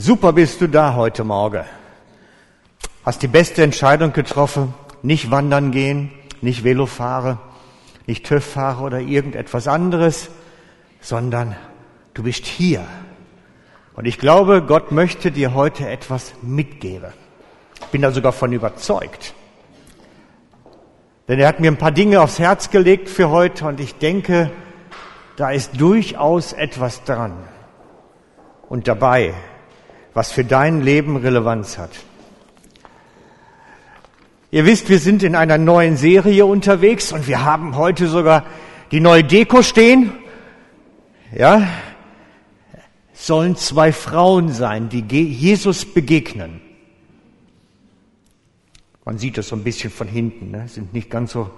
Super bist du da heute Morgen. Hast die beste Entscheidung getroffen, nicht wandern gehen, nicht Velo fahren, nicht TÜV fahren oder irgendetwas anderes, sondern du bist hier. Und ich glaube, Gott möchte dir heute etwas mitgeben. Ich bin da sogar von überzeugt. Denn er hat mir ein paar Dinge aufs Herz gelegt für heute und ich denke, da ist durchaus etwas dran. Und dabei was für dein Leben Relevanz hat. Ihr wisst, wir sind in einer neuen Serie unterwegs und wir haben heute sogar die neue Deko stehen. Ja, sollen zwei Frauen sein, die Jesus begegnen. Man sieht es so ein bisschen von hinten, ne? sind nicht ganz so,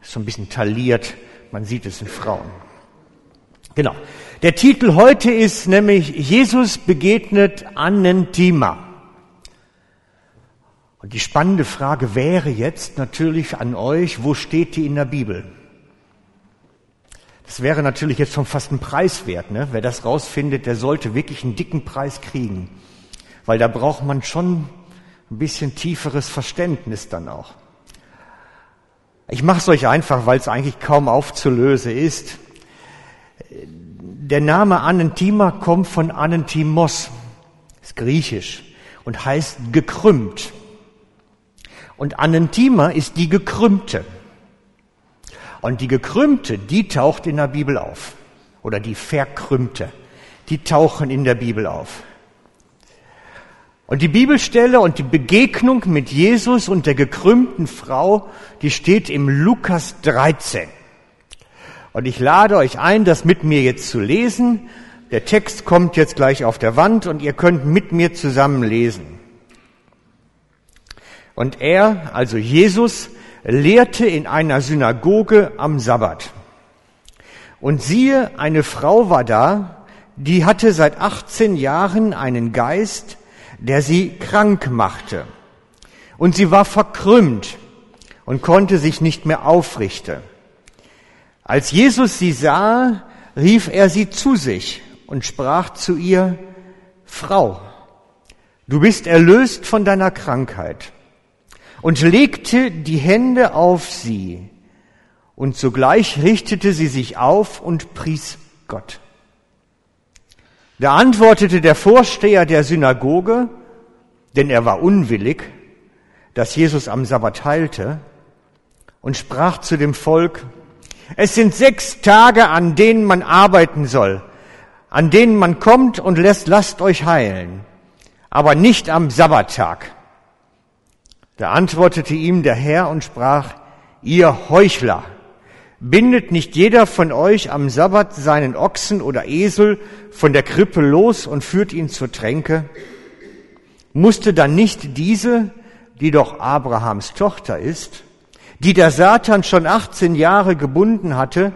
so ein bisschen tailliert. Man sieht es in Frauen. Genau. Der Titel heute ist nämlich Jesus begegnet Annentima. Und die spannende Frage wäre jetzt natürlich an euch, wo steht die in der Bibel? Das wäre natürlich jetzt schon fast ein Preis wert. Ne? Wer das rausfindet, der sollte wirklich einen dicken Preis kriegen. Weil da braucht man schon ein bisschen tieferes Verständnis dann auch. Ich mache es euch einfach, weil es eigentlich kaum aufzulösen ist. Der Name Anentima kommt von Anentimos, ist griechisch und heißt gekrümmt. Und Anentima ist die gekrümmte. Und die gekrümmte, die taucht in der Bibel auf. Oder die verkrümmte, die tauchen in der Bibel auf. Und die Bibelstelle und die Begegnung mit Jesus und der gekrümmten Frau, die steht im Lukas 13. Und ich lade euch ein, das mit mir jetzt zu lesen. Der Text kommt jetzt gleich auf der Wand und ihr könnt mit mir zusammen lesen. Und er, also Jesus, lehrte in einer Synagoge am Sabbat. Und siehe, eine Frau war da, die hatte seit 18 Jahren einen Geist, der sie krank machte. Und sie war verkrümmt und konnte sich nicht mehr aufrichten. Als Jesus sie sah, rief er sie zu sich und sprach zu ihr, Frau, du bist erlöst von deiner Krankheit und legte die Hände auf sie und sogleich richtete sie sich auf und pries Gott. Da antwortete der Vorsteher der Synagoge, denn er war unwillig, dass Jesus am Sabbat heilte, und sprach zu dem Volk, es sind sechs Tage, an denen man arbeiten soll, an denen man kommt und lässt, lasst euch heilen, aber nicht am Sabbattag. Da antwortete ihm der Herr und sprach, ihr Heuchler, bindet nicht jeder von euch am Sabbat seinen Ochsen oder Esel von der Krippe los und führt ihn zur Tränke? Musste dann nicht diese, die doch Abrahams Tochter ist, die der Satan schon 18 Jahre gebunden hatte,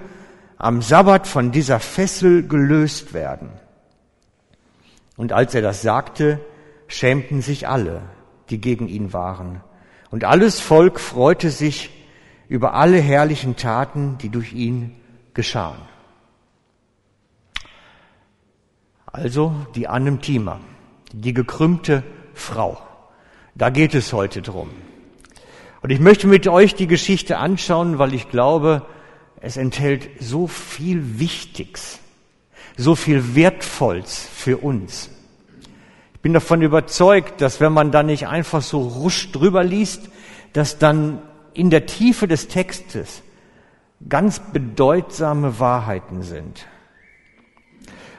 am Sabbat von dieser Fessel gelöst werden. Und als er das sagte, schämten sich alle, die gegen ihn waren. Und alles Volk freute sich über alle herrlichen Taten, die durch ihn geschahen. Also die Anemtima, die gekrümmte Frau. Da geht es heute drum. Und ich möchte mit euch die Geschichte anschauen, weil ich glaube, es enthält so viel Wichtiges, so viel Wertvolles für uns. Ich bin davon überzeugt, dass wenn man da nicht einfach so rusch drüber liest, dass dann in der Tiefe des Textes ganz bedeutsame Wahrheiten sind.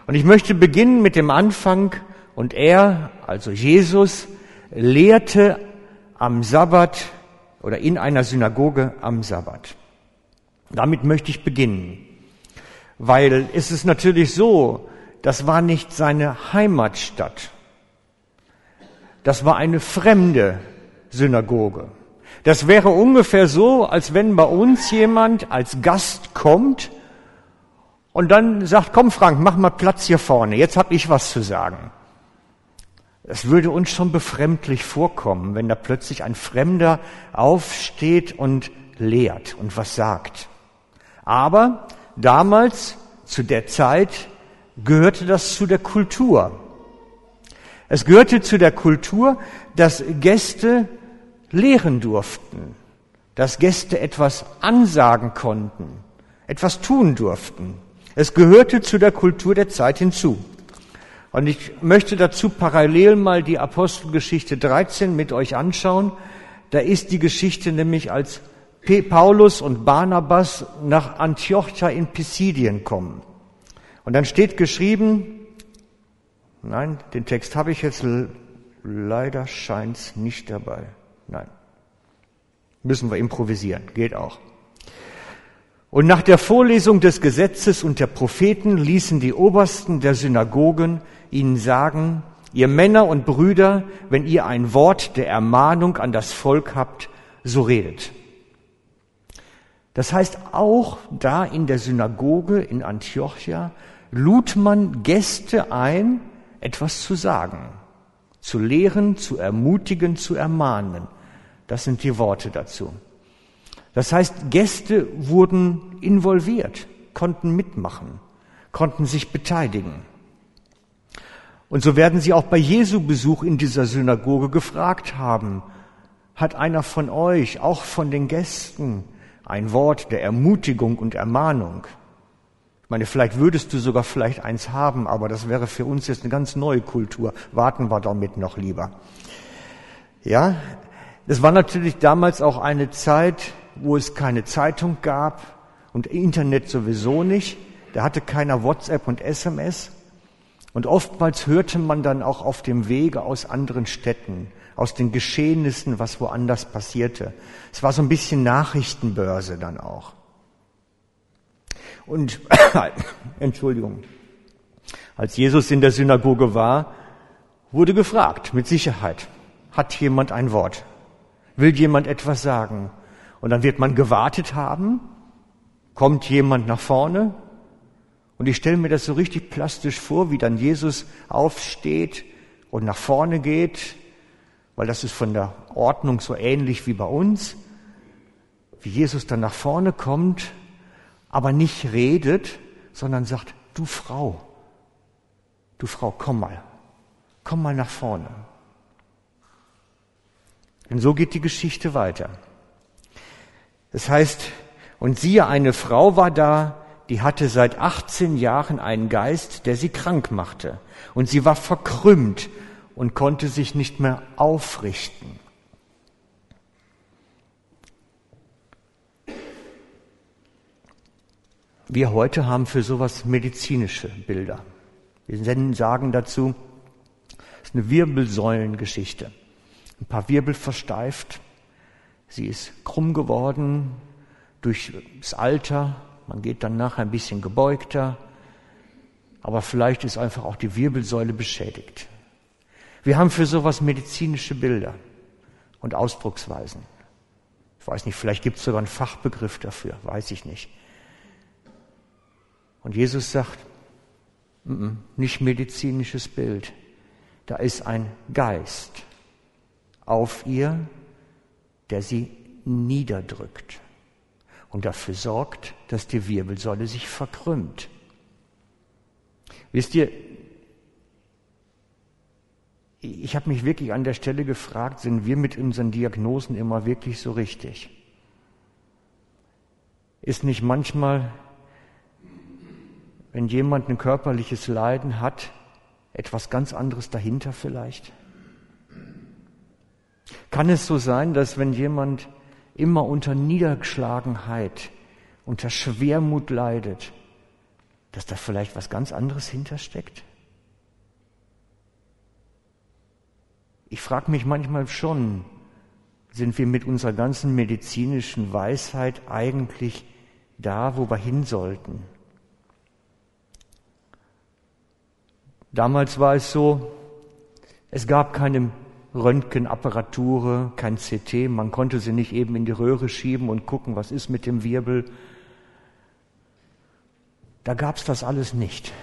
Und ich möchte beginnen mit dem Anfang und er, also Jesus, lehrte am Sabbat oder in einer Synagoge am Sabbat. Damit möchte ich beginnen, weil es ist natürlich so, das war nicht seine Heimatstadt. Das war eine fremde Synagoge. Das wäre ungefähr so, als wenn bei uns jemand als Gast kommt und dann sagt, komm Frank, mach mal Platz hier vorne, jetzt habe ich was zu sagen. Es würde uns schon befremdlich vorkommen, wenn da plötzlich ein Fremder aufsteht und lehrt und was sagt. Aber damals, zu der Zeit, gehörte das zu der Kultur. Es gehörte zu der Kultur, dass Gäste lehren durften, dass Gäste etwas ansagen konnten, etwas tun durften. Es gehörte zu der Kultur der Zeit hinzu. Und ich möchte dazu parallel mal die Apostelgeschichte 13 mit euch anschauen. Da ist die Geschichte nämlich, als Paulus und Barnabas nach Antiochia in Pisidien kommen. Und dann steht geschrieben, nein, den Text habe ich jetzt leider scheint's nicht dabei. Nein. Müssen wir improvisieren, geht auch. Und nach der Vorlesung des Gesetzes und der Propheten ließen die Obersten der Synagogen ihnen sagen, ihr Männer und Brüder, wenn ihr ein Wort der Ermahnung an das Volk habt, so redet. Das heißt, auch da in der Synagoge in Antiochia lud man Gäste ein, etwas zu sagen, zu lehren, zu ermutigen, zu ermahnen. Das sind die Worte dazu. Das heißt, Gäste wurden involviert, konnten mitmachen, konnten sich beteiligen. Und so werden sie auch bei Jesu Besuch in dieser Synagoge gefragt haben, hat einer von euch, auch von den Gästen, ein Wort der Ermutigung und Ermahnung? Ich meine, vielleicht würdest du sogar vielleicht eins haben, aber das wäre für uns jetzt eine ganz neue Kultur. Warten wir damit noch lieber. Ja, das war natürlich damals auch eine Zeit, wo es keine Zeitung gab und Internet sowieso nicht. Da hatte keiner WhatsApp und SMS. Und oftmals hörte man dann auch auf dem Wege aus anderen Städten, aus den Geschehnissen, was woanders passierte. Es war so ein bisschen Nachrichtenbörse dann auch. Und, Entschuldigung, als Jesus in der Synagoge war, wurde gefragt, mit Sicherheit, hat jemand ein Wort? Will jemand etwas sagen? Und dann wird man gewartet haben, kommt jemand nach vorne, und ich stelle mir das so richtig plastisch vor, wie dann Jesus aufsteht und nach vorne geht, weil das ist von der Ordnung so ähnlich wie bei uns, wie Jesus dann nach vorne kommt aber nicht redet, sondern sagt, du Frau, du Frau, komm mal, komm mal nach vorne. Und so geht die Geschichte weiter. Das heißt, und siehe, eine Frau war da, die hatte seit 18 Jahren einen Geist, der sie krank machte. Und sie war verkrümmt und konnte sich nicht mehr aufrichten. Wir heute haben für sowas medizinische Bilder. Wir sagen dazu, es ist eine Wirbelsäulengeschichte. Ein paar Wirbel versteift. Sie ist krumm geworden durch das Alter. Man geht dann nachher ein bisschen gebeugter. Aber vielleicht ist einfach auch die Wirbelsäule beschädigt. Wir haben für sowas medizinische Bilder und Ausdrucksweisen. Ich weiß nicht, vielleicht gibt es sogar einen Fachbegriff dafür, weiß ich nicht. Und Jesus sagt, nicht medizinisches Bild, da ist ein Geist auf ihr, der sie niederdrückt und dafür sorgt, dass die Wirbelsäule sich verkrümmt. Wisst ihr, ich habe mich wirklich an der Stelle gefragt, sind wir mit unseren Diagnosen immer wirklich so richtig? Ist nicht manchmal wenn jemand ein körperliches Leiden hat, etwas ganz anderes dahinter vielleicht? Kann es so sein, dass wenn jemand immer unter Niedergeschlagenheit, unter Schwermut leidet, dass da vielleicht was ganz anderes hintersteckt? Ich frage mich manchmal schon, sind wir mit unserer ganzen medizinischen Weisheit eigentlich da, wo wir hin sollten? Damals war es so, es gab keine Röntgenapparatur, kein CT, man konnte sie nicht eben in die Röhre schieben und gucken, was ist mit dem Wirbel. Da gab es das alles nicht.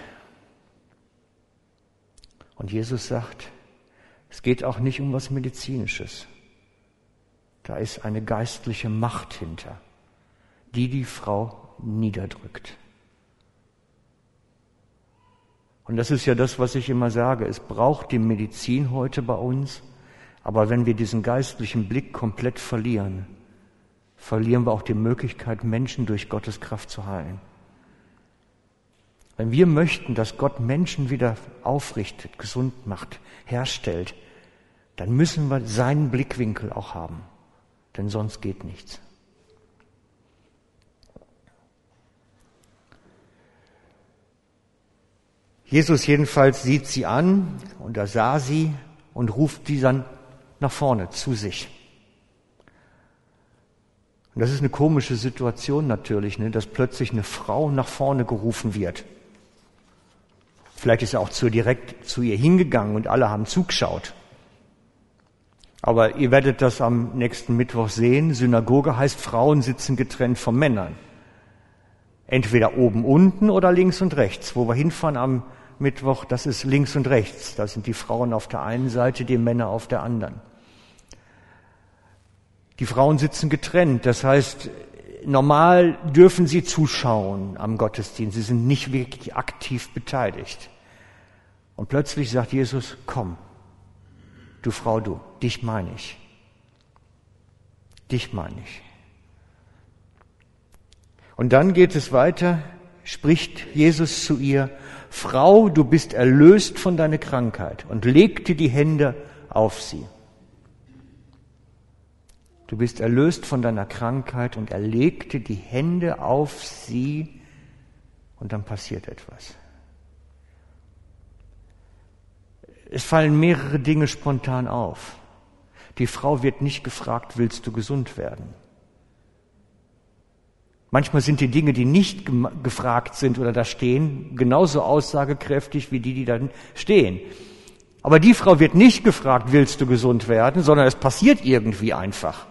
Und Jesus sagt, es geht auch nicht um was Medizinisches. Da ist eine geistliche Macht hinter, die die Frau niederdrückt. Und das ist ja das, was ich immer sage. Es braucht die Medizin heute bei uns. Aber wenn wir diesen geistlichen Blick komplett verlieren, verlieren wir auch die Möglichkeit, Menschen durch Gottes Kraft zu heilen. Wenn wir möchten, dass Gott Menschen wieder aufrichtet, gesund macht, herstellt, dann müssen wir seinen Blickwinkel auch haben. Denn sonst geht nichts. Jesus jedenfalls sieht sie an und er sah sie und ruft sie dann nach vorne zu sich. Und das ist eine komische Situation natürlich, ne, dass plötzlich eine Frau nach vorne gerufen wird. Vielleicht ist er auch zu direkt zu ihr hingegangen und alle haben zugeschaut. Aber ihr werdet das am nächsten Mittwoch sehen. Synagoge heißt, Frauen sitzen getrennt von Männern. Entweder oben, unten oder links und rechts. Wo wir hinfahren am Mittwoch, das ist links und rechts. Da sind die Frauen auf der einen Seite, die Männer auf der anderen. Die Frauen sitzen getrennt. Das heißt, normal dürfen sie zuschauen am Gottesdienst. Sie sind nicht wirklich aktiv beteiligt. Und plötzlich sagt Jesus, komm, du Frau, du, dich meine ich. Dich meine ich. Und dann geht es weiter, spricht Jesus zu ihr, Frau, du bist erlöst von deiner Krankheit und legte die Hände auf sie. Du bist erlöst von deiner Krankheit und er legte die Hände auf sie und dann passiert etwas. Es fallen mehrere Dinge spontan auf. Die Frau wird nicht gefragt, willst du gesund werden? Manchmal sind die Dinge, die nicht gefragt sind oder da stehen, genauso aussagekräftig wie die, die da stehen. Aber die Frau wird nicht gefragt, willst du gesund werden, sondern es passiert irgendwie einfach.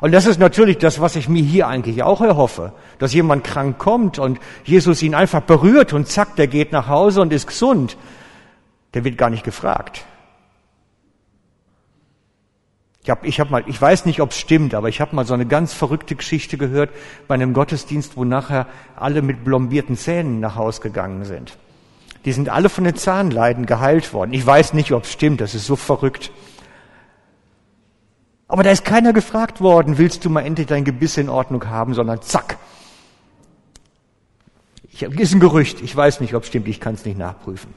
Und das ist natürlich das, was ich mir hier eigentlich auch erhoffe, dass jemand krank kommt und Jesus ihn einfach berührt und zack, der geht nach Hause und ist gesund. Der wird gar nicht gefragt. Ich habe ich hab mal, ich weiß nicht, ob es stimmt, aber ich habe mal so eine ganz verrückte Geschichte gehört bei einem Gottesdienst, wo nachher alle mit blombierten Zähnen nach Haus gegangen sind. Die sind alle von den Zahnleiden geheilt worden. Ich weiß nicht, ob es stimmt, das ist so verrückt. Aber da ist keiner gefragt worden, willst du mal endlich dein Gebiss in Ordnung haben, sondern zack. Ich, ist ein Gerücht, ich weiß nicht, ob es stimmt, ich kann es nicht nachprüfen.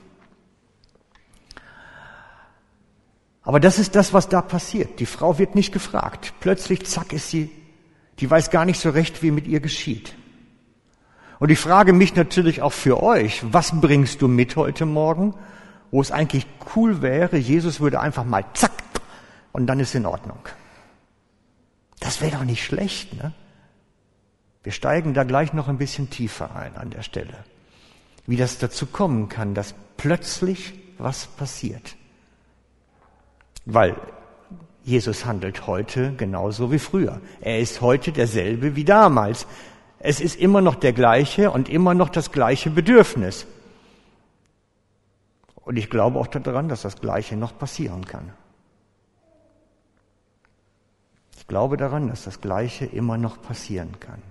Aber das ist das, was da passiert. Die Frau wird nicht gefragt. Plötzlich, zack, ist sie, die weiß gar nicht so recht, wie mit ihr geschieht. Und ich frage mich natürlich auch für euch, was bringst du mit heute Morgen, wo es eigentlich cool wäre, Jesus würde einfach mal zack und dann ist in Ordnung. Das wäre doch nicht schlecht, ne? Wir steigen da gleich noch ein bisschen tiefer ein an der Stelle. Wie das dazu kommen kann, dass plötzlich was passiert. Weil Jesus handelt heute genauso wie früher. Er ist heute derselbe wie damals. Es ist immer noch der gleiche und immer noch das gleiche Bedürfnis. Und ich glaube auch daran, dass das Gleiche noch passieren kann. Ich glaube daran, dass das Gleiche immer noch passieren kann.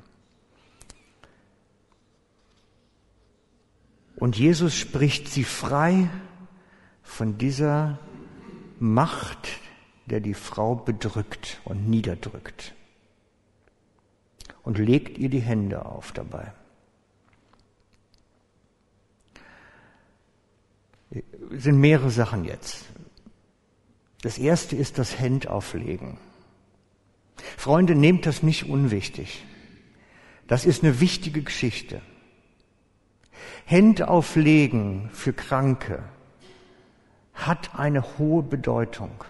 Und Jesus spricht sie frei von dieser Macht, der die Frau bedrückt und niederdrückt. Und legt ihr die Hände auf dabei. Es sind mehrere Sachen jetzt. Das erste ist das Händauflegen. Freunde, nehmt das nicht unwichtig. Das ist eine wichtige Geschichte. Händauflegen für Kranke, hat eine hohe Bedeutung.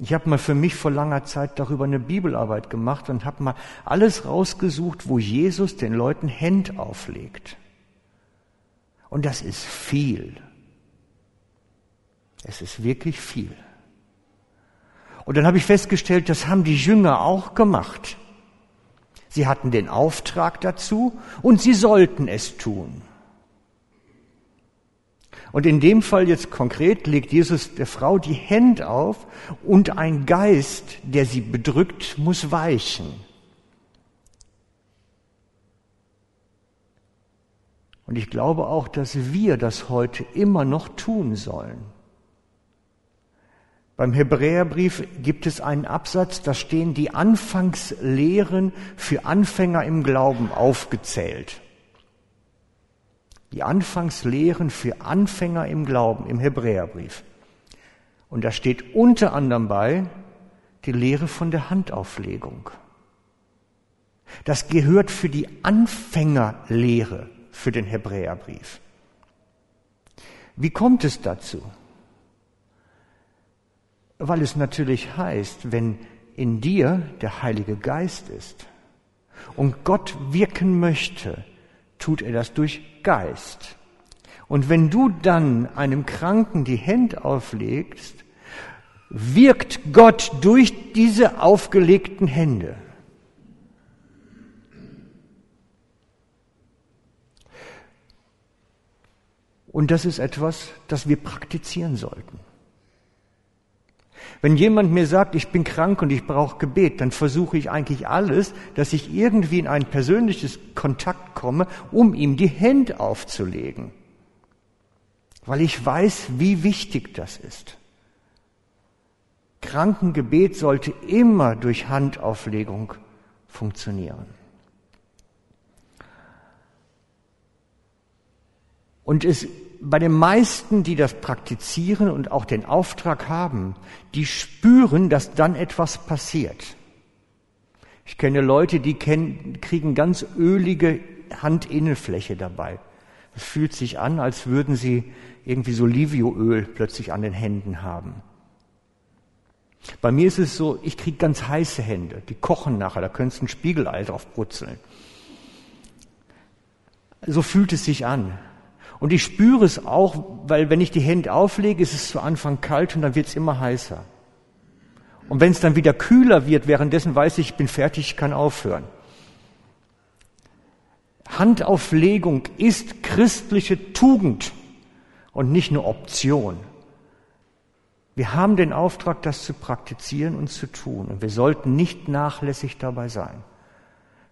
Ich habe mal für mich vor langer Zeit darüber eine Bibelarbeit gemacht und habe mal alles rausgesucht, wo Jesus den Leuten Hände auflegt. Und das ist viel. Es ist wirklich viel. Und dann habe ich festgestellt, das haben die Jünger auch gemacht. Sie hatten den Auftrag dazu und sie sollten es tun. Und in dem Fall jetzt konkret legt Jesus der Frau die Hände auf und ein Geist, der sie bedrückt, muss weichen. Und ich glaube auch, dass wir das heute immer noch tun sollen. Beim Hebräerbrief gibt es einen Absatz, da stehen die Anfangslehren für Anfänger im Glauben aufgezählt. Die Anfangslehren für Anfänger im Glauben im Hebräerbrief. Und da steht unter anderem bei die Lehre von der Handauflegung. Das gehört für die Anfängerlehre für den Hebräerbrief. Wie kommt es dazu? Weil es natürlich heißt, wenn in dir der Heilige Geist ist und Gott wirken möchte, tut er das durch Geist. Und wenn du dann einem Kranken die Hände auflegst, wirkt Gott durch diese aufgelegten Hände. Und das ist etwas, das wir praktizieren sollten. Wenn jemand mir sagt, ich bin krank und ich brauche Gebet, dann versuche ich eigentlich alles, dass ich irgendwie in ein persönliches Kontakt komme, um ihm die Hände aufzulegen. Weil ich weiß, wie wichtig das ist. Krankengebet sollte immer durch Handauflegung funktionieren. Und es, bei den meisten, die das praktizieren und auch den Auftrag haben, die spüren, dass dann etwas passiert. Ich kenne Leute, die kennen, kriegen ganz ölige Handinnenfläche dabei. Es fühlt sich an, als würden sie irgendwie so Livioöl plötzlich an den Händen haben. Bei mir ist es so, ich kriege ganz heiße Hände, die kochen nachher, da könntest du ein Spiegelei drauf brutzeln. So fühlt es sich an. Und ich spüre es auch, weil wenn ich die Hände auflege, ist es zu Anfang kalt und dann wird es immer heißer. Und wenn es dann wieder kühler wird, währenddessen weiß ich, ich bin fertig, ich kann aufhören. Handauflegung ist christliche Tugend und nicht eine Option. Wir haben den Auftrag, das zu praktizieren und zu tun. Und wir sollten nicht nachlässig dabei sein.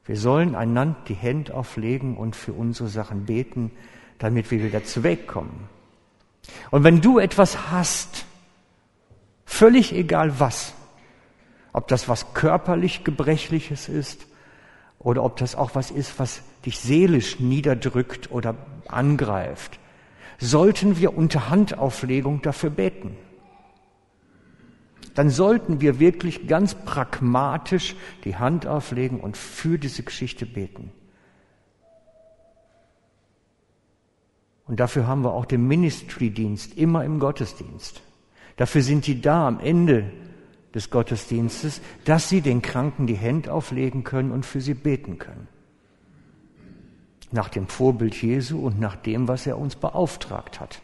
Wir sollen einander die Hände auflegen und für unsere Sachen beten, damit wir wieder zu Weg kommen. Und wenn du etwas hast, völlig egal was, ob das was körperlich gebrechliches ist oder ob das auch was ist, was dich seelisch niederdrückt oder angreift, sollten wir unter Handauflegung dafür beten. Dann sollten wir wirklich ganz pragmatisch die Hand auflegen und für diese Geschichte beten. Und dafür haben wir auch den Ministry-Dienst immer im Gottesdienst. Dafür sind die da am Ende des Gottesdienstes, dass sie den Kranken die Hände auflegen können und für sie beten können. Nach dem Vorbild Jesu und nach dem, was er uns beauftragt hat.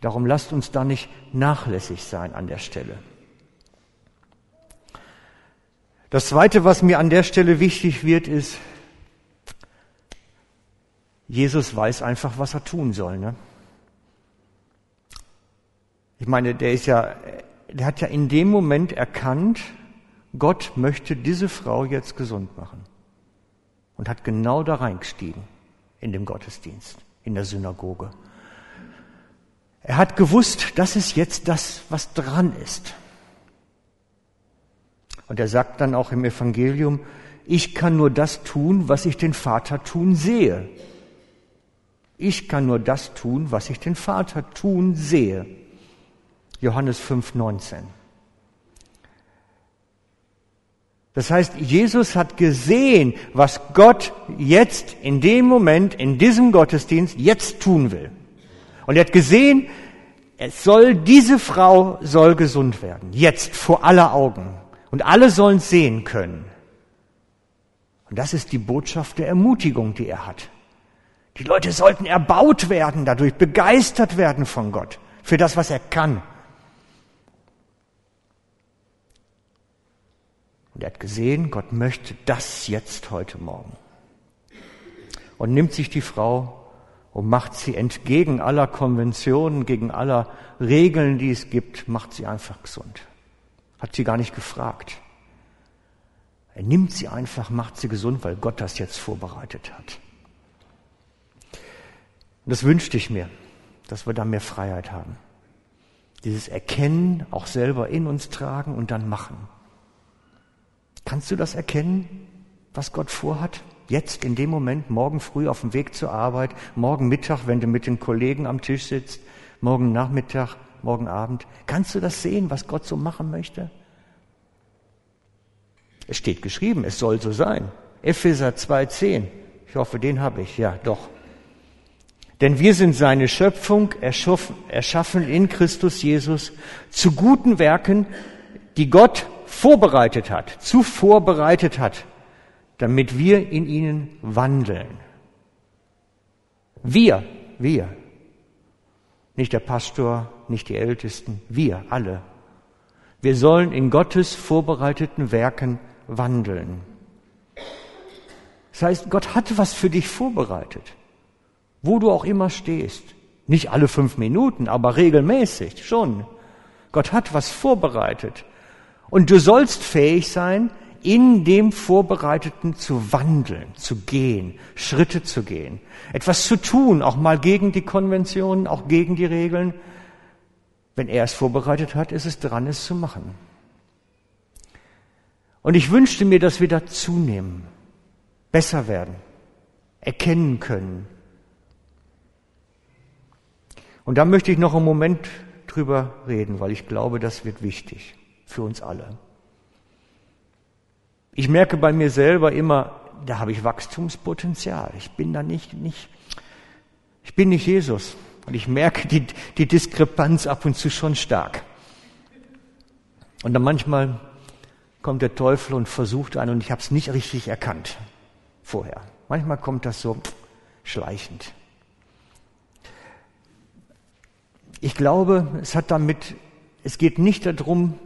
Darum lasst uns da nicht nachlässig sein an der Stelle. Das Zweite, was mir an der Stelle wichtig wird, ist, Jesus weiß einfach, was er tun soll. Ne? Ich meine, der ist ja, der hat ja in dem Moment erkannt, Gott möchte diese Frau jetzt gesund machen. Und hat genau da reingestiegen in dem Gottesdienst, in der Synagoge. Er hat gewusst, das ist jetzt das, was dran ist. Und er sagt dann auch im Evangelium, ich kann nur das tun, was ich den Vater tun sehe. Ich kann nur das tun, was ich den Vater tun sehe. Johannes 5, 19. Das heißt, Jesus hat gesehen, was Gott jetzt in dem Moment, in diesem Gottesdienst jetzt tun will. Und er hat gesehen, es soll, diese Frau soll gesund werden. Jetzt, vor aller Augen. Und alle sollen es sehen können. Und das ist die Botschaft der Ermutigung, die er hat. Die Leute sollten erbaut werden dadurch, begeistert werden von Gott für das, was er kann. Und er hat gesehen, Gott möchte das jetzt heute Morgen. Und nimmt sich die Frau und macht sie entgegen aller Konventionen, gegen aller Regeln, die es gibt, macht sie einfach gesund. Hat sie gar nicht gefragt. Er nimmt sie einfach, macht sie gesund, weil Gott das jetzt vorbereitet hat. Und das wünschte ich mir, dass wir da mehr Freiheit haben. Dieses Erkennen auch selber in uns tragen und dann machen. Kannst du das erkennen, was Gott vorhat? Jetzt, in dem Moment, morgen früh auf dem Weg zur Arbeit, morgen Mittag, wenn du mit den Kollegen am Tisch sitzt, morgen Nachmittag, morgen Abend. Kannst du das sehen, was Gott so machen möchte? Es steht geschrieben, es soll so sein. Epheser 2,10. Ich hoffe, den habe ich. Ja, doch. Denn wir sind seine Schöpfung, erschaffen in Christus Jesus zu guten Werken, die Gott vorbereitet hat, zuvor bereitet hat, damit wir in ihnen wandeln. Wir, wir. Nicht der Pastor, nicht die Ältesten, wir alle. Wir sollen in Gottes vorbereiteten Werken wandeln. Das heißt, Gott hat was für dich vorbereitet, wo du auch immer stehst. Nicht alle fünf Minuten, aber regelmäßig schon. Gott hat was vorbereitet. Und du sollst fähig sein, in dem Vorbereiteten zu wandeln, zu gehen, Schritte zu gehen, etwas zu tun, auch mal gegen die Konventionen, auch gegen die Regeln. Wenn er es vorbereitet hat, ist es dran, es zu machen. Und ich wünschte mir, dass wir da zunehmen, besser werden, erkennen können. Und da möchte ich noch einen Moment drüber reden, weil ich glaube, das wird wichtig für uns alle. Ich merke bei mir selber immer, da habe ich Wachstumspotenzial. Ich bin da nicht, nicht, ich bin nicht Jesus. Und ich merke die, die Diskrepanz ab und zu schon stark. Und dann manchmal kommt der Teufel und versucht einen und ich habe es nicht richtig erkannt vorher. Manchmal kommt das so schleichend. Ich glaube, es hat damit, es geht nicht darum,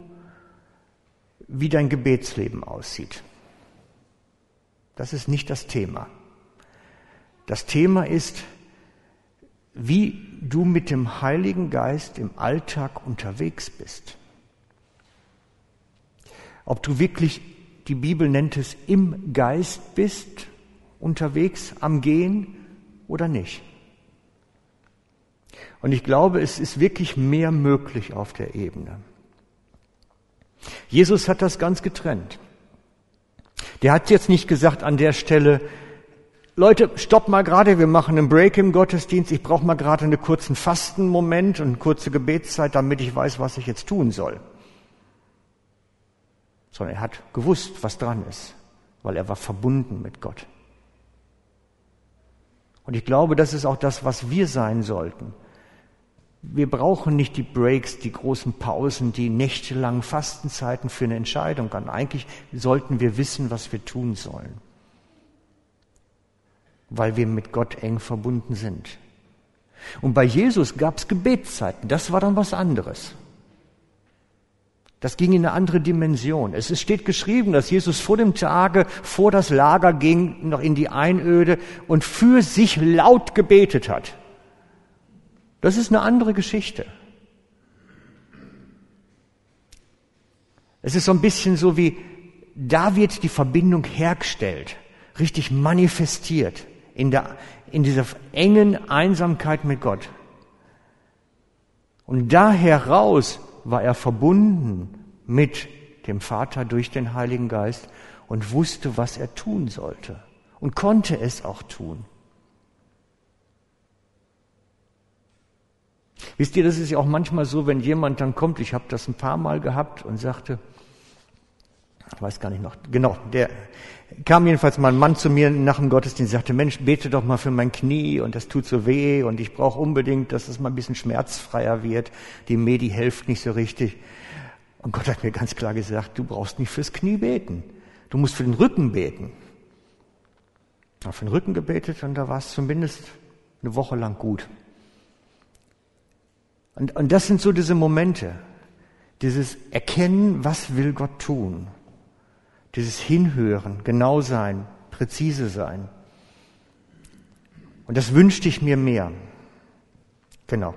wie dein Gebetsleben aussieht. Das ist nicht das Thema. Das Thema ist, wie du mit dem Heiligen Geist im Alltag unterwegs bist. Ob du wirklich, die Bibel nennt es, im Geist bist, unterwegs, am Gehen oder nicht. Und ich glaube, es ist wirklich mehr möglich auf der Ebene. Jesus hat das ganz getrennt. Der hat jetzt nicht gesagt an der Stelle, Leute, stopp mal gerade, wir machen einen Break im Gottesdienst, ich brauche mal gerade einen kurzen Fastenmoment und eine kurze Gebetszeit, damit ich weiß, was ich jetzt tun soll. Sondern er hat gewusst, was dran ist, weil er war verbunden mit Gott. Und ich glaube, das ist auch das, was wir sein sollten. Wir brauchen nicht die Breaks, die großen Pausen, die nächtelangen Fastenzeiten für eine Entscheidung. Und eigentlich sollten wir wissen, was wir tun sollen, weil wir mit Gott eng verbunden sind. Und bei Jesus gab es Gebetszeiten, das war dann was anderes. Das ging in eine andere Dimension. Es steht geschrieben, dass Jesus vor dem Tage vor das Lager ging, noch in die Einöde und für sich laut gebetet hat. Das ist eine andere Geschichte. Es ist so ein bisschen so wie, da wird die Verbindung hergestellt, richtig manifestiert in, der, in dieser engen Einsamkeit mit Gott. Und da heraus war er verbunden mit dem Vater durch den Heiligen Geist und wusste, was er tun sollte und konnte es auch tun. Wisst ihr, das ist ja auch manchmal so, wenn jemand dann kommt, ich habe das ein paar Mal gehabt und sagte, ich weiß gar nicht noch, genau, der kam jedenfalls mal ein Mann zu mir nach dem Gottesdienst sagte, Mensch, bete doch mal für mein Knie und das tut so weh und ich brauche unbedingt, dass es mal ein bisschen schmerzfreier wird. Die Medi hilft nicht so richtig. Und Gott hat mir ganz klar gesagt, du brauchst nicht fürs Knie beten. Du musst für den Rücken beten. Ich habe für den Rücken gebetet und da war es zumindest eine Woche lang gut. Und, und das sind so diese Momente, dieses Erkennen, was will Gott tun, dieses Hinhören, genau sein, präzise sein. Und das wünschte ich mir mehr. Genau.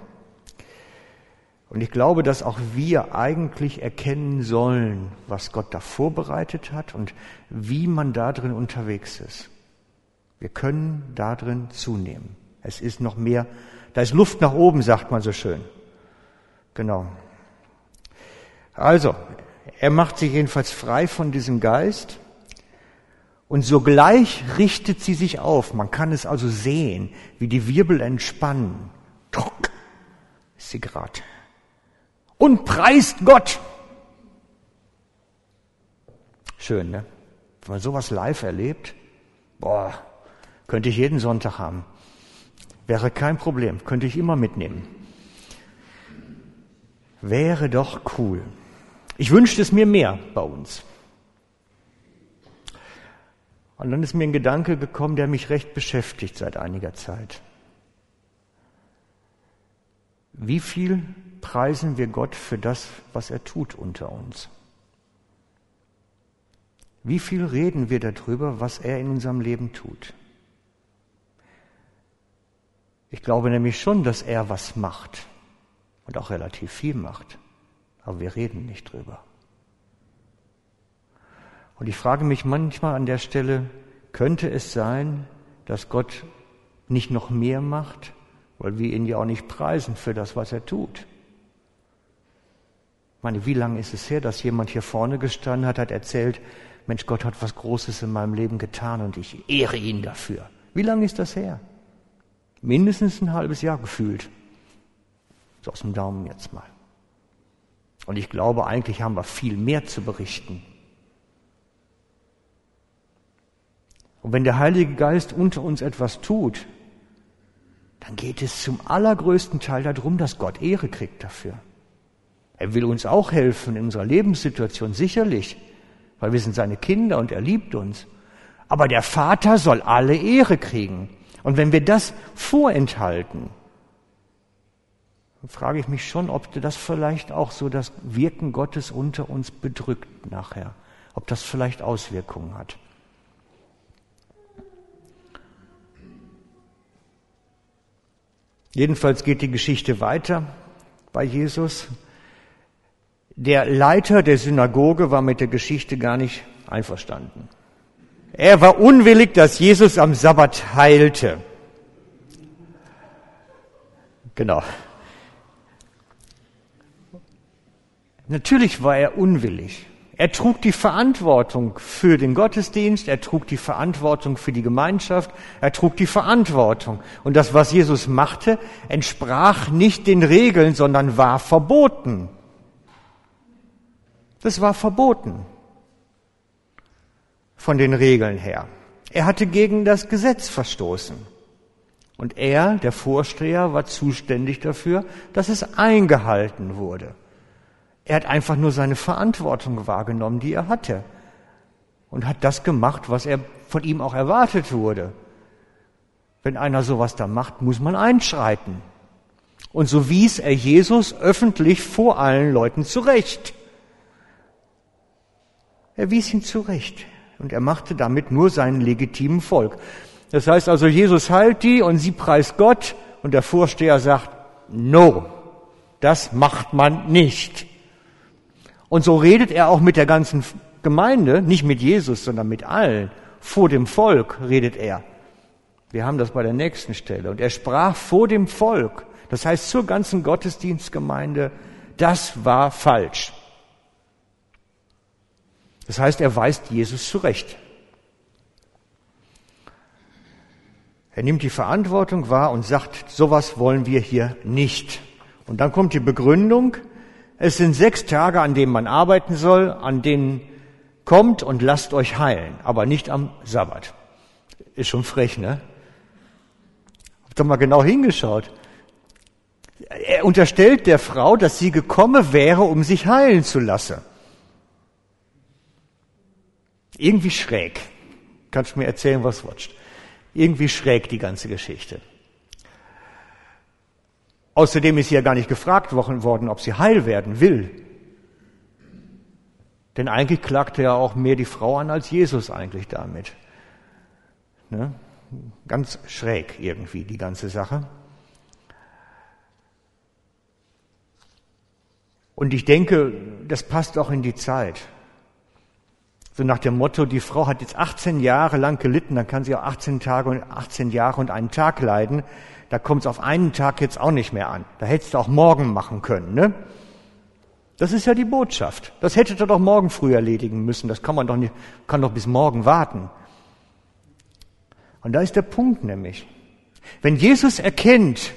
Und ich glaube, dass auch wir eigentlich erkennen sollen, was Gott da vorbereitet hat und wie man da drin unterwegs ist. Wir können da drin zunehmen. Es ist noch mehr, da ist Luft nach oben, sagt man so schön. Genau. Also, er macht sich jedenfalls frei von diesem Geist und sogleich richtet sie sich auf. Man kann es also sehen, wie die Wirbel entspannen. Druck ist sie gerade. Und preist Gott. Schön, ne? Wenn man sowas live erlebt, boah, könnte ich jeden Sonntag haben. Wäre kein Problem, könnte ich immer mitnehmen. Wäre doch cool. Ich wünschte es mir mehr bei uns. Und dann ist mir ein Gedanke gekommen, der mich recht beschäftigt seit einiger Zeit. Wie viel preisen wir Gott für das, was er tut unter uns? Wie viel reden wir darüber, was er in unserem Leben tut? Ich glaube nämlich schon, dass er was macht und auch relativ viel macht aber wir reden nicht drüber. Und ich frage mich manchmal an der Stelle, könnte es sein, dass Gott nicht noch mehr macht, weil wir ihn ja auch nicht preisen für das, was er tut? Ich meine, wie lange ist es her, dass jemand hier vorne gestanden hat, hat erzählt, Mensch, Gott hat was Großes in meinem Leben getan und ich ehre ihn dafür. Wie lange ist das her? Mindestens ein halbes Jahr gefühlt. So aus dem Daumen jetzt mal. Und ich glaube, eigentlich haben wir viel mehr zu berichten. Und wenn der Heilige Geist unter uns etwas tut, dann geht es zum allergrößten Teil darum, dass Gott Ehre kriegt dafür. Er will uns auch helfen in unserer Lebenssituation, sicherlich, weil wir sind seine Kinder und er liebt uns. Aber der Vater soll alle Ehre kriegen. Und wenn wir das vorenthalten, frage ich mich schon, ob das vielleicht auch so das Wirken Gottes unter uns bedrückt nachher, ob das vielleicht Auswirkungen hat. Jedenfalls geht die Geschichte weiter bei Jesus. Der Leiter der Synagoge war mit der Geschichte gar nicht einverstanden. Er war unwillig, dass Jesus am Sabbat heilte. Genau. Natürlich war er unwillig. Er trug die Verantwortung für den Gottesdienst, er trug die Verantwortung für die Gemeinschaft, er trug die Verantwortung. Und das, was Jesus machte, entsprach nicht den Regeln, sondern war verboten. Das war verboten von den Regeln her. Er hatte gegen das Gesetz verstoßen. Und er, der Vorsteher, war zuständig dafür, dass es eingehalten wurde. Er hat einfach nur seine Verantwortung wahrgenommen, die er hatte. Und hat das gemacht, was er von ihm auch erwartet wurde. Wenn einer sowas da macht, muss man einschreiten. Und so wies er Jesus öffentlich vor allen Leuten zurecht. Er wies ihn zurecht. Und er machte damit nur seinen legitimen Volk. Das heißt also, Jesus heilt die und sie preist Gott und der Vorsteher sagt, no, das macht man nicht. Und so redet er auch mit der ganzen Gemeinde, nicht mit Jesus, sondern mit allen. Vor dem Volk redet er. Wir haben das bei der nächsten Stelle. Und er sprach vor dem Volk, das heißt zur ganzen Gottesdienstgemeinde, das war falsch. Das heißt, er weist Jesus zurecht. Er nimmt die Verantwortung wahr und sagt, sowas wollen wir hier nicht. Und dann kommt die Begründung, es sind sechs Tage, an denen man arbeiten soll, an denen kommt und lasst euch heilen, aber nicht am Sabbat. Ist schon frech, ne? Hab doch mal genau hingeschaut. Er unterstellt der Frau, dass sie gekommen wäre, um sich heilen zu lassen. Irgendwie schräg. Kannst du mir erzählen, was watcht? Irgendwie schräg die ganze Geschichte. Außerdem ist sie ja gar nicht gefragt worden, ob sie heil werden will. Denn eigentlich klagte ja auch mehr die Frau an als Jesus eigentlich damit. Ne? Ganz schräg irgendwie die ganze Sache. Und ich denke, das passt auch in die Zeit. So nach dem Motto, die Frau hat jetzt 18 Jahre lang gelitten, dann kann sie auch 18 Tage und 18 Jahre und einen Tag leiden. Da kommt es auf einen Tag jetzt auch nicht mehr an. Da hättest du auch morgen machen können, ne? Das ist ja die Botschaft. Das hättet ihr doch morgen früh erledigen müssen. Das kann man doch nicht, kann doch bis morgen warten. Und da ist der Punkt nämlich. Wenn Jesus erkennt,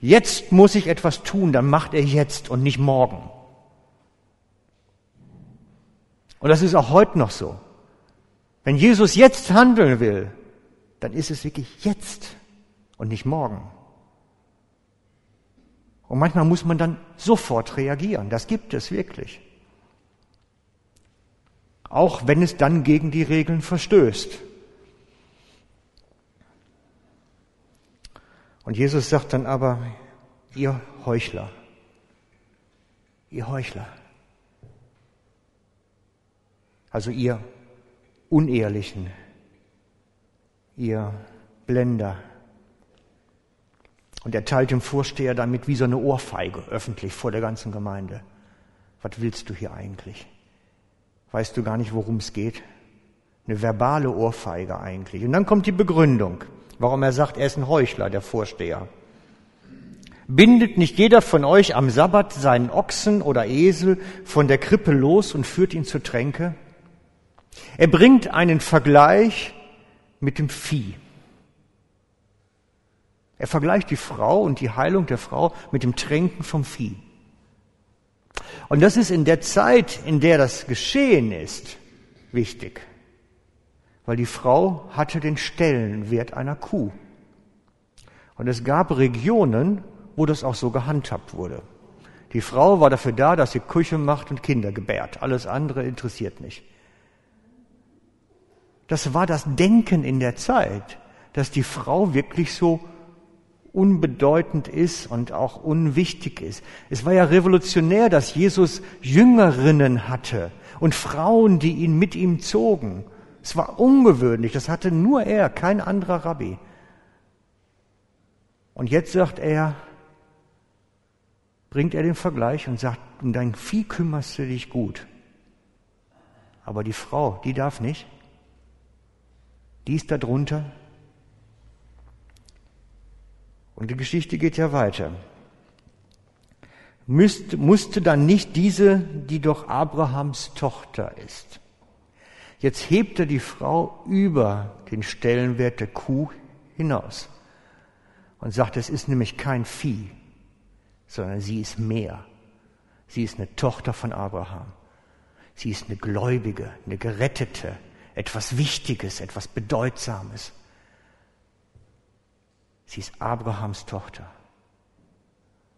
jetzt muss ich etwas tun, dann macht er jetzt und nicht morgen. Und das ist auch heute noch so. Wenn Jesus jetzt handeln will, dann ist es wirklich jetzt und nicht morgen. Und manchmal muss man dann sofort reagieren. Das gibt es wirklich. Auch wenn es dann gegen die Regeln verstößt. Und Jesus sagt dann aber, ihr Heuchler, ihr Heuchler, also ihr Unehrlichen, ihr Blender. Und er teilt dem Vorsteher damit wie so eine Ohrfeige öffentlich vor der ganzen Gemeinde. Was willst du hier eigentlich? Weißt du gar nicht, worum es geht? Eine verbale Ohrfeige eigentlich. Und dann kommt die Begründung, warum er sagt, er ist ein Heuchler, der Vorsteher. Bindet nicht jeder von euch am Sabbat seinen Ochsen oder Esel von der Krippe los und führt ihn zur Tränke? Er bringt einen Vergleich mit dem Vieh. Er vergleicht die Frau und die Heilung der Frau mit dem Tränken vom Vieh. Und das ist in der Zeit, in der das geschehen ist, wichtig. Weil die Frau hatte den Stellenwert einer Kuh. Und es gab Regionen, wo das auch so gehandhabt wurde. Die Frau war dafür da, dass sie Küche macht und Kinder gebärt. Alles andere interessiert nicht. Das war das Denken in der Zeit, dass die Frau wirklich so unbedeutend ist und auch unwichtig ist. Es war ja revolutionär, dass Jesus Jüngerinnen hatte und Frauen, die ihn mit ihm zogen. Es war ungewöhnlich, das hatte nur er, kein anderer Rabbi. Und jetzt sagt er, bringt er den Vergleich und sagt, um dein Vieh kümmerst du dich gut. Aber die Frau, die darf nicht die ist da drunter. Und die Geschichte geht ja weiter. Müsste, musste dann nicht diese, die doch Abrahams Tochter ist. Jetzt hebt er die Frau über den Stellenwert der Kuh hinaus und sagt, es ist nämlich kein Vieh, sondern sie ist mehr. Sie ist eine Tochter von Abraham. Sie ist eine Gläubige, eine Gerettete, etwas Wichtiges, etwas Bedeutsames. Sie ist Abrahams Tochter.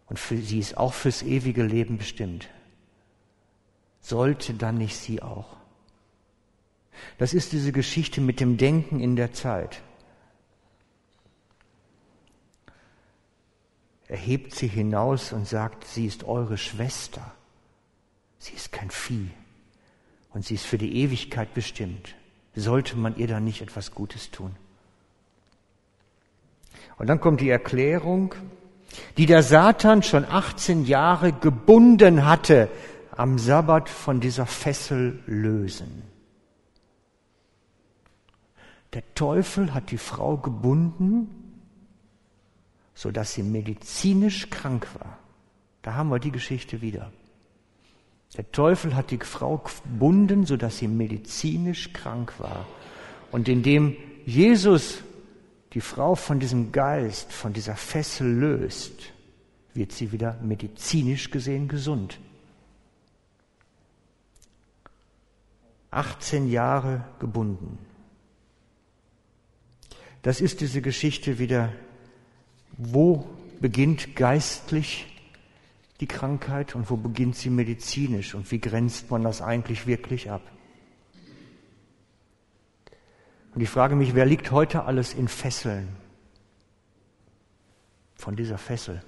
Und für, sie ist auch fürs ewige Leben bestimmt. Sollte dann nicht sie auch? Das ist diese Geschichte mit dem Denken in der Zeit. Er hebt sie hinaus und sagt, sie ist eure Schwester. Sie ist kein Vieh und sie ist für die Ewigkeit bestimmt sollte man ihr dann nicht etwas Gutes tun? Und dann kommt die Erklärung, die der Satan schon 18 Jahre gebunden hatte, am Sabbat von dieser Fessel lösen. Der Teufel hat die Frau gebunden, so dass sie medizinisch krank war. Da haben wir die Geschichte wieder. Der Teufel hat die Frau gebunden, sodass sie medizinisch krank war. Und indem Jesus die Frau von diesem Geist, von dieser Fessel löst, wird sie wieder medizinisch gesehen gesund. 18 Jahre gebunden. Das ist diese Geschichte wieder, wo beginnt geistlich die Krankheit und wo beginnt sie medizinisch und wie grenzt man das eigentlich wirklich ab? Und ich frage mich, wer liegt heute alles in Fesseln? Von dieser Fessel.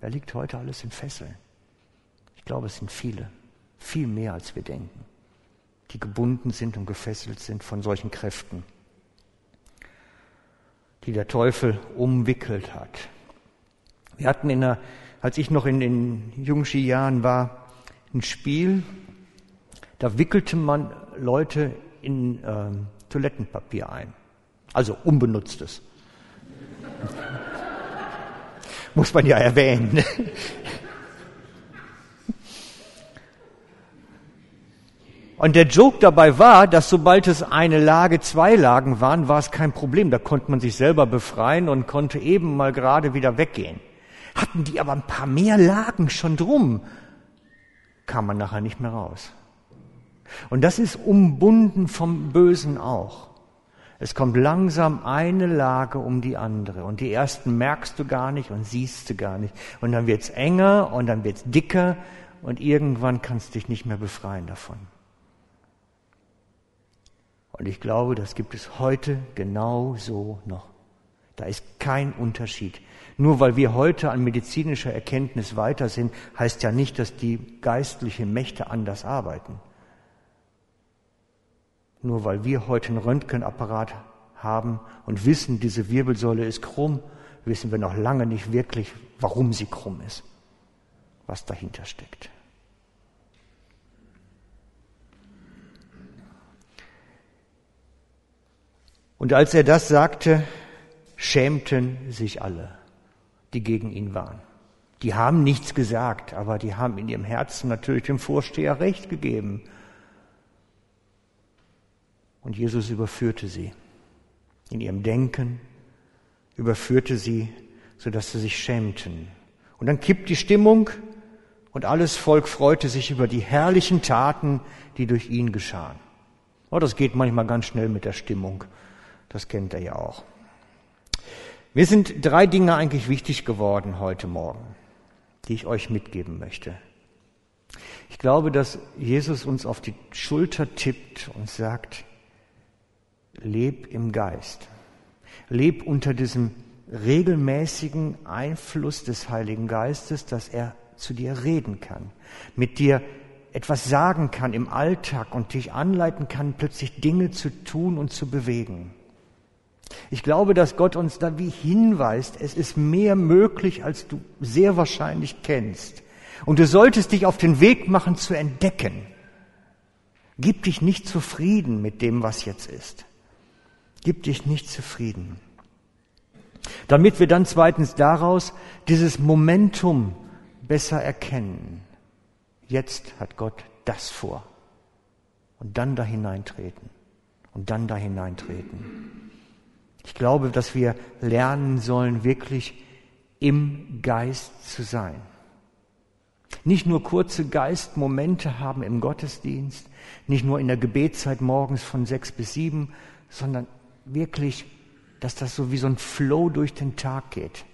Wer liegt heute alles in Fesseln? Ich glaube, es sind viele. Viel mehr, als wir denken. Die gebunden sind und gefesselt sind von solchen Kräften, die der Teufel umwickelt hat. Wir hatten in der als ich noch in den Jungski-Jahren war, ein Spiel, da wickelte man Leute in ähm, Toilettenpapier ein. Also unbenutztes. Muss man ja erwähnen. Und der Joke dabei war, dass sobald es eine Lage, zwei Lagen waren, war es kein Problem. Da konnte man sich selber befreien und konnte eben mal gerade wieder weggehen. Hatten die aber ein paar mehr Lagen schon drum, kam man nachher nicht mehr raus. Und das ist umbunden vom Bösen auch. Es kommt langsam eine Lage um die andere und die ersten merkst du gar nicht und siehst du gar nicht. Und dann wird's enger und dann wird's dicker und irgendwann kannst du dich nicht mehr befreien davon. Und ich glaube, das gibt es heute genau so noch. Da ist kein Unterschied. Nur weil wir heute an medizinischer Erkenntnis weiter sind, heißt ja nicht, dass die geistlichen Mächte anders arbeiten. Nur weil wir heute einen Röntgenapparat haben und wissen, diese Wirbelsäule ist krumm, wissen wir noch lange nicht wirklich, warum sie krumm ist, was dahinter steckt. Und als er das sagte, schämten sich alle, die gegen ihn waren. Die haben nichts gesagt, aber die haben in ihrem Herzen natürlich dem Vorsteher recht gegeben. Und Jesus überführte sie. In ihrem Denken überführte sie, sodass sie sich schämten. Und dann kippt die Stimmung und alles Volk freute sich über die herrlichen Taten, die durch ihn geschahen. Oh, das geht manchmal ganz schnell mit der Stimmung. Das kennt er ja auch. Mir sind drei Dinge eigentlich wichtig geworden heute Morgen, die ich euch mitgeben möchte. Ich glaube, dass Jesus uns auf die Schulter tippt und sagt, leb im Geist. Leb unter diesem regelmäßigen Einfluss des Heiligen Geistes, dass er zu dir reden kann, mit dir etwas sagen kann im Alltag und dich anleiten kann, plötzlich Dinge zu tun und zu bewegen. Ich glaube, dass Gott uns da wie hinweist, es ist mehr möglich, als du sehr wahrscheinlich kennst. Und du solltest dich auf den Weg machen zu entdecken. Gib dich nicht zufrieden mit dem, was jetzt ist. Gib dich nicht zufrieden. Damit wir dann zweitens daraus dieses Momentum besser erkennen. Jetzt hat Gott das vor. Und dann da hineintreten. Und dann da hineintreten. Ich glaube, dass wir lernen sollen, wirklich im Geist zu sein. Nicht nur kurze Geistmomente haben im Gottesdienst, nicht nur in der Gebetszeit morgens von sechs bis sieben, sondern wirklich, dass das so wie so ein Flow durch den Tag geht.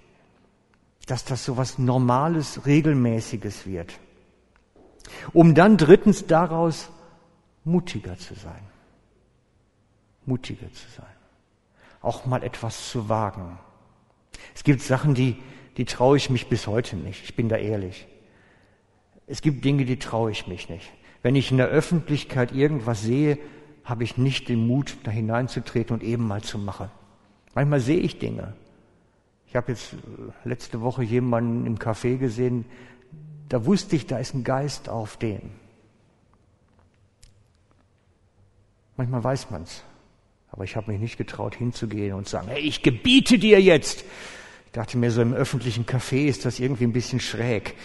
Dass das so was Normales, Regelmäßiges wird. Um dann drittens daraus mutiger zu sein. Mutiger zu sein auch mal etwas zu wagen. Es gibt Sachen, die, die traue ich mich bis heute nicht. Ich bin da ehrlich. Es gibt Dinge, die traue ich mich nicht. Wenn ich in der Öffentlichkeit irgendwas sehe, habe ich nicht den Mut, da hineinzutreten und eben mal zu machen. Manchmal sehe ich Dinge. Ich habe jetzt äh, letzte Woche jemanden im Café gesehen, da wusste ich, da ist ein Geist auf dem. Manchmal weiß man's. Aber ich habe mich nicht getraut hinzugehen und zu sagen, hey, ich gebiete dir jetzt. Ich dachte mir, so im öffentlichen Café ist das irgendwie ein bisschen schräg.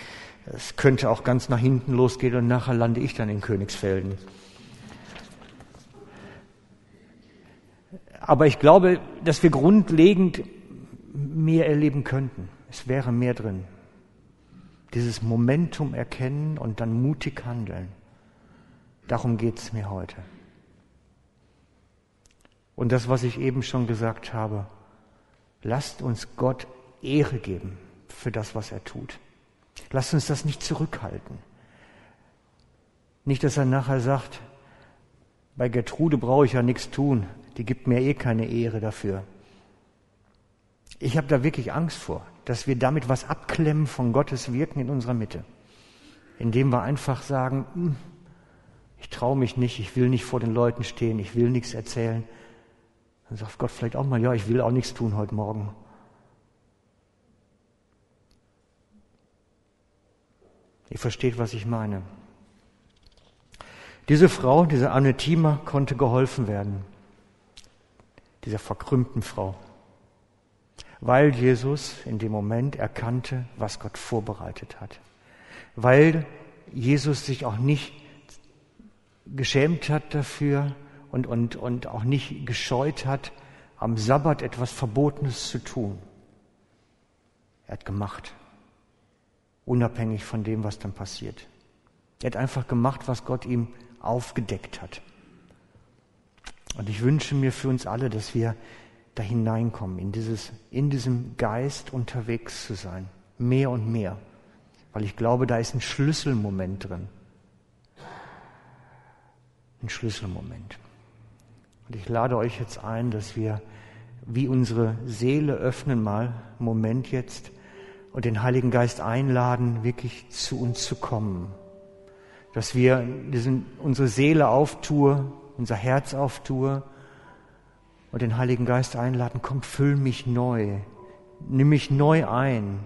Es könnte auch ganz nach hinten losgehen und nachher lande ich dann in Königsfelden. Aber ich glaube, dass wir grundlegend mehr erleben könnten. Es wäre mehr drin. Dieses Momentum erkennen und dann mutig handeln. Darum geht es mir heute. Und das, was ich eben schon gesagt habe, lasst uns Gott Ehre geben für das, was er tut. Lasst uns das nicht zurückhalten. Nicht, dass er nachher sagt, bei Gertrude brauche ich ja nichts tun, die gibt mir eh keine Ehre dafür. Ich habe da wirklich Angst vor, dass wir damit was abklemmen von Gottes Wirken in unserer Mitte. Indem wir einfach sagen, hm, ich traue mich nicht, ich will nicht vor den Leuten stehen, ich will nichts erzählen, dann sagt Gott vielleicht auch mal, ja, ich will auch nichts tun heute Morgen. Ihr versteht, was ich meine. Diese Frau, diese Anne Thiemer, konnte geholfen werden. Dieser verkrümmten Frau. Weil Jesus in dem Moment erkannte, was Gott vorbereitet hat. Weil Jesus sich auch nicht geschämt hat dafür und, und, und auch nicht gescheut hat, am Sabbat etwas Verbotenes zu tun. Er hat gemacht, unabhängig von dem, was dann passiert. Er hat einfach gemacht, was Gott ihm aufgedeckt hat. Und ich wünsche mir für uns alle, dass wir da hineinkommen, in, dieses, in diesem Geist unterwegs zu sein. Mehr und mehr. Weil ich glaube, da ist ein Schlüsselmoment drin. Ein Schlüsselmoment. Und ich lade euch jetzt ein, dass wir wie unsere Seele öffnen mal, Moment jetzt, und den Heiligen Geist einladen, wirklich zu uns zu kommen. Dass wir diesen, unsere Seele auftue, unser Herz auftue und den Heiligen Geist einladen, komm, füll mich neu, nimm mich neu ein,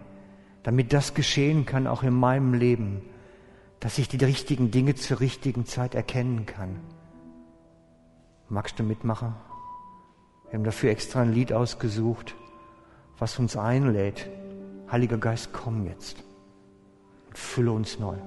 damit das geschehen kann, auch in meinem Leben, dass ich die richtigen Dinge zur richtigen Zeit erkennen kann. Magst du mitmachen? Wir haben dafür extra ein Lied ausgesucht, was uns einlädt. Heiliger Geist, komm jetzt und fülle uns neu.